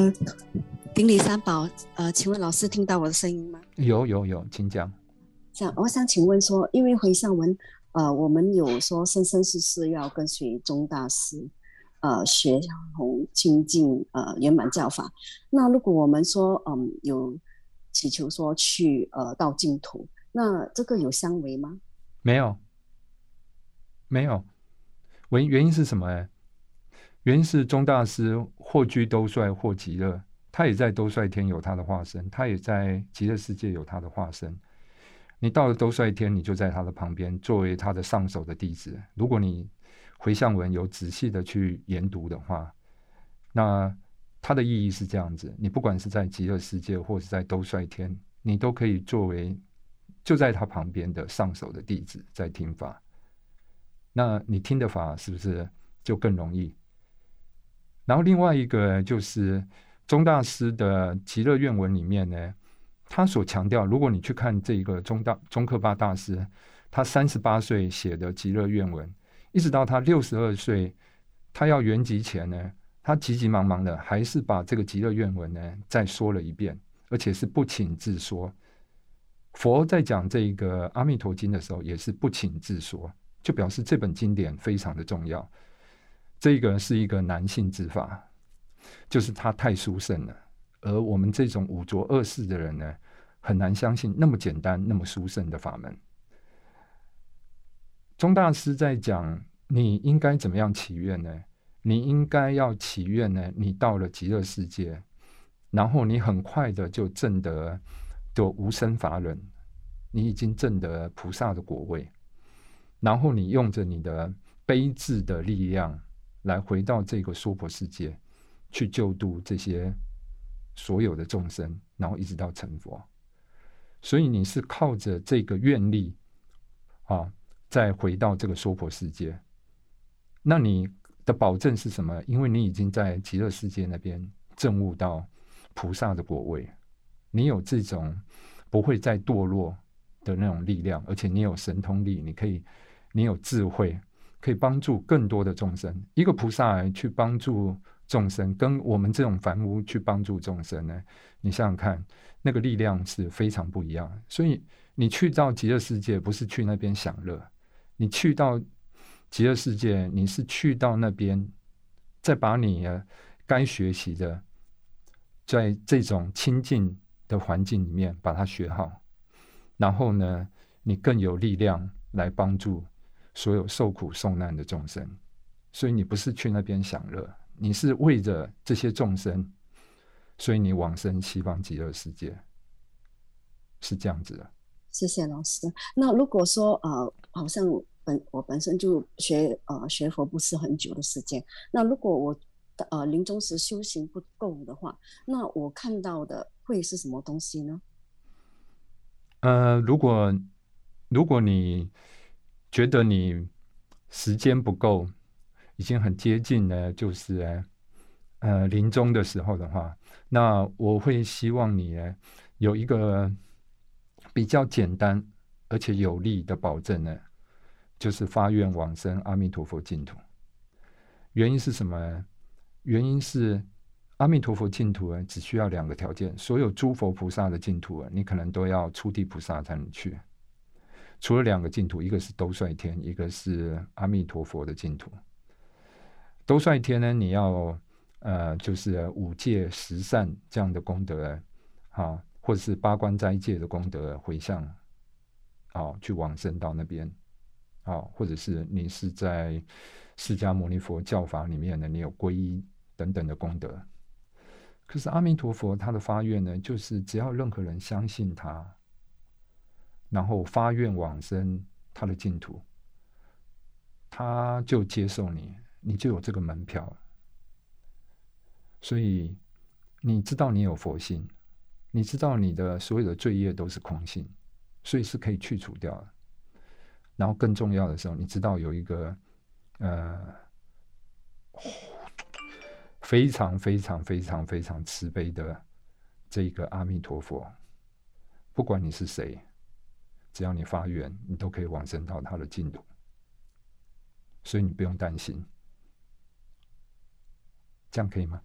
呃，顶礼三宝，呃，请问老师听到我的声音吗？有有有，请讲。想，我想请问说，因为回向文，呃，我们有说生生世世要跟随宗大师，呃，学弘清净，呃，圆满教法。那如果我们说，嗯，有祈求说去呃到净土，那这个有相违吗？没有，没有。原原因是什么？哎，原因是宗大师或居兜率或极乐，他也在兜率天有他的化身，他也在极乐世界有他的化身。你到了兜率天，你就在他的旁边，作为他的上首的弟子。如果你回向文有仔细的去研读的话，那它的意义是这样子：你不管是在极乐世界，或是在兜率天，你都可以作为就在他旁边的上首的弟子在听法。那你听的法是不是就更容易？然后另外一个就是宗大师的极乐愿文里面呢。他所强调，如果你去看这个中大中克巴大师，他三十八岁写的极乐愿文，一直到他六十二岁，他要圆寂前呢，他急急忙忙的还是把这个极乐愿文呢再说了一遍，而且是不请自说。佛在讲这个阿弥陀经的时候，也是不请自说，就表示这本经典非常的重要。这个是一个男性之法，就是他太殊胜了。而我们这种五浊恶世的人呢，很难相信那么简单、那么殊胜的法门。钟大师在讲，你应该怎么样祈愿呢？你应该要祈愿呢，你到了极乐世界，然后你很快的就证得的无生法忍，你已经证得菩萨的果位，然后你用着你的悲智的力量，来回到这个娑婆世界，去救度这些。所有的众生，然后一直到成佛，所以你是靠着这个愿力啊，再回到这个娑婆世界。那你的保证是什么？因为你已经在极乐世界那边证悟到菩萨的果位，你有这种不会再堕落的那种力量，而且你有神通力，你可以，你有智慧，可以帮助更多的众生。一个菩萨去帮助。众生跟我们这种凡夫去帮助众生呢？你想想看，那个力量是非常不一样。所以你去到极乐世界，不是去那边享乐，你去到极乐世界，你是去到那边，再把你该学习的，在这种清净的环境里面把它学好，然后呢，你更有力量来帮助所有受苦受难的众生。所以你不是去那边享乐。你是为着这些众生，所以你往生西方极乐世界，是这样子的。谢谢老师。那如果说呃，好像本我本身就学呃学佛不是很久的时间，那如果我呃临终时修行不够的话，那我看到的会是什么东西呢？呃，如果如果你觉得你时间不够。已经很接近呢，就是呃临终的时候的话，那我会希望你呢有一个比较简单而且有力的保证呢，就是发愿往生阿弥陀佛净土。原因是什么？原因是阿弥陀佛净土啊，只需要两个条件。所有诸佛菩萨的净土啊，你可能都要出地菩萨才能去。除了两个净土，一个是兜率天，一个是阿弥陀佛的净土。兜率天呢？你要呃，就是五戒十善这样的功德，啊，或者是八关斋戒的功德回向，啊，去往生到那边，啊，或者是你是在释迦牟尼佛教法里面呢，你有皈依等等的功德。可是阿弥陀佛他的发愿呢，就是只要任何人相信他，然后发愿往生他的净土，他就接受你。你就有这个门票，所以你知道你有佛性，你知道你的所有的罪业都是空性，所以是可以去除掉的。然后更重要的时候，你知道有一个呃非常非常非常非常慈悲的这个阿弥陀佛，不管你是谁，只要你发愿，你都可以往生到他的净土，所以你不用担心。这样可以吗？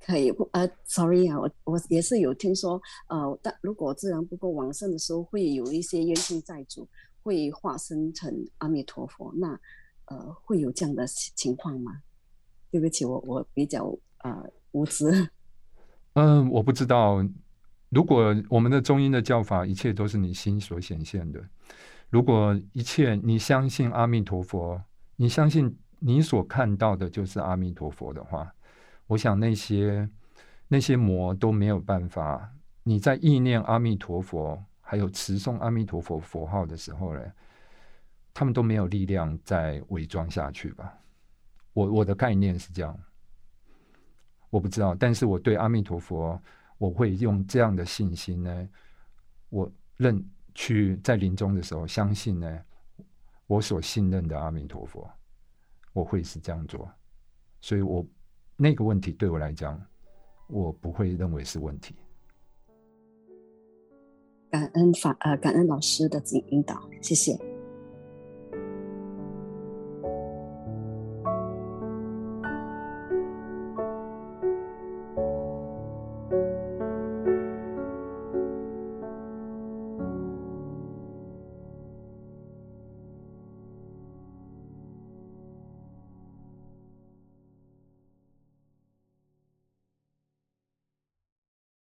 可以？呃，sorry 啊，我我也是有听说，呃，但如果自然不够往生的时候，会有一些冤亲债主会化身成阿弥陀佛，那呃，会有这样的情况吗？对不起，我我比较呃无知。嗯，我不知道。如果我们的中医的教法，一切都是你心所显现的。如果一切你相信阿弥陀佛，你相信你所看到的就是阿弥陀佛的话，我想那些那些魔都没有办法。你在意念阿弥陀佛，还有持诵阿弥陀佛佛号的时候呢，他们都没有力量再伪装下去吧。我我的概念是这样，我不知道，但是我对阿弥陀佛。我会用这样的信心呢，我认去在临终的时候相信呢，我所信任的阿弥陀佛，我会是这样做，所以我那个问题对我来讲，我不会认为是问题。感恩法呃，感恩老师的指引导，谢谢。